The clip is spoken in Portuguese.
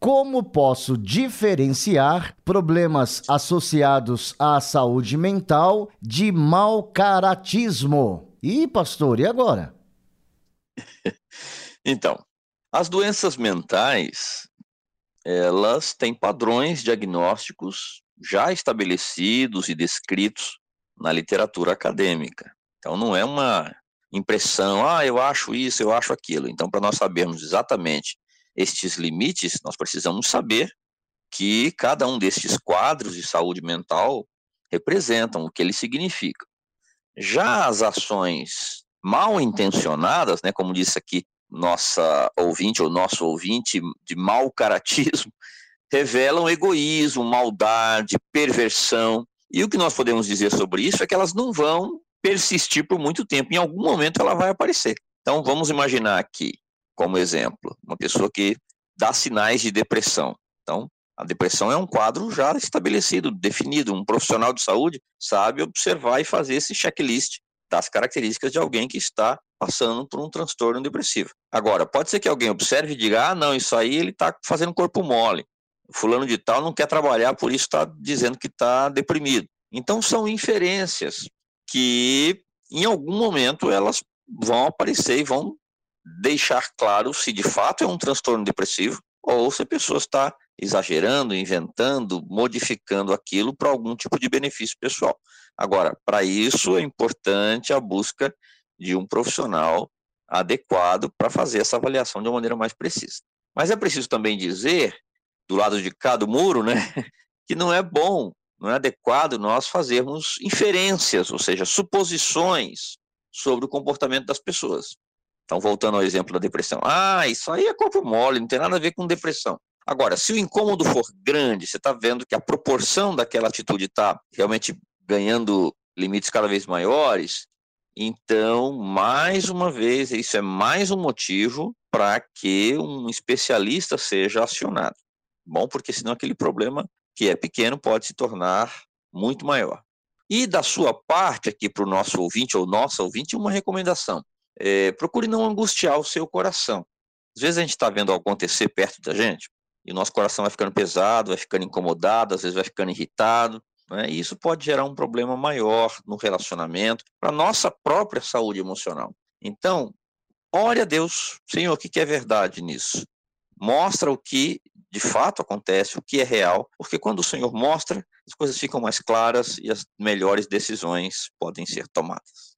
como posso diferenciar problemas associados à saúde mental de mau caratismo? Ih, pastor, e agora? então, as doenças mentais, elas têm padrões diagnósticos já estabelecidos e descritos na literatura acadêmica. Então, não é uma impressão, ah, eu acho isso, eu acho aquilo. Então, para nós sabermos exatamente estes limites, nós precisamos saber que cada um destes quadros de saúde mental representam, o que eles significam. Já as ações mal intencionadas, né, como disse aqui nossa ouvinte ou nosso ouvinte de mau caratismo, revelam egoísmo, maldade, perversão. E o que nós podemos dizer sobre isso é que elas não vão persistir por muito tempo. Em algum momento ela vai aparecer. Então vamos imaginar aqui como exemplo, uma pessoa que dá sinais de depressão. Então, a depressão é um quadro já estabelecido, definido. Um profissional de saúde sabe observar e fazer esse checklist das características de alguém que está passando por um transtorno depressivo. Agora, pode ser que alguém observe e diga: ah, não, isso aí ele está fazendo corpo mole. Fulano de tal não quer trabalhar, por isso está dizendo que está deprimido. Então, são inferências que, em algum momento, elas vão aparecer e vão deixar claro se de fato é um transtorno depressivo ou se a pessoa está exagerando, inventando, modificando aquilo para algum tipo de benefício pessoal. Agora, para isso é importante a busca de um profissional adequado para fazer essa avaliação de uma maneira mais precisa. Mas é preciso também dizer, do lado de cá do muro, né, que não é bom, não é adequado nós fazermos inferências, ou seja, suposições sobre o comportamento das pessoas. Então, voltando ao exemplo da depressão. Ah, isso aí é corpo mole, não tem nada a ver com depressão. Agora, se o incômodo for grande, você está vendo que a proporção daquela atitude está realmente ganhando limites cada vez maiores, então, mais uma vez, isso é mais um motivo para que um especialista seja acionado. Bom, porque senão aquele problema que é pequeno pode se tornar muito maior. E da sua parte, aqui para o nosso ouvinte ou nossa ouvinte, uma recomendação é, procure não angustiar o seu coração. Às vezes a gente está vendo algo acontecer perto da gente e o nosso coração vai ficando pesado, vai ficando incomodado, às vezes vai ficando irritado, né? e isso pode gerar um problema maior no relacionamento, para nossa própria saúde emocional. Então, ore a Deus, Senhor, o que é verdade nisso? Mostra o que de fato acontece, o que é real, porque quando o Senhor mostra, as coisas ficam mais claras e as melhores decisões podem ser tomadas.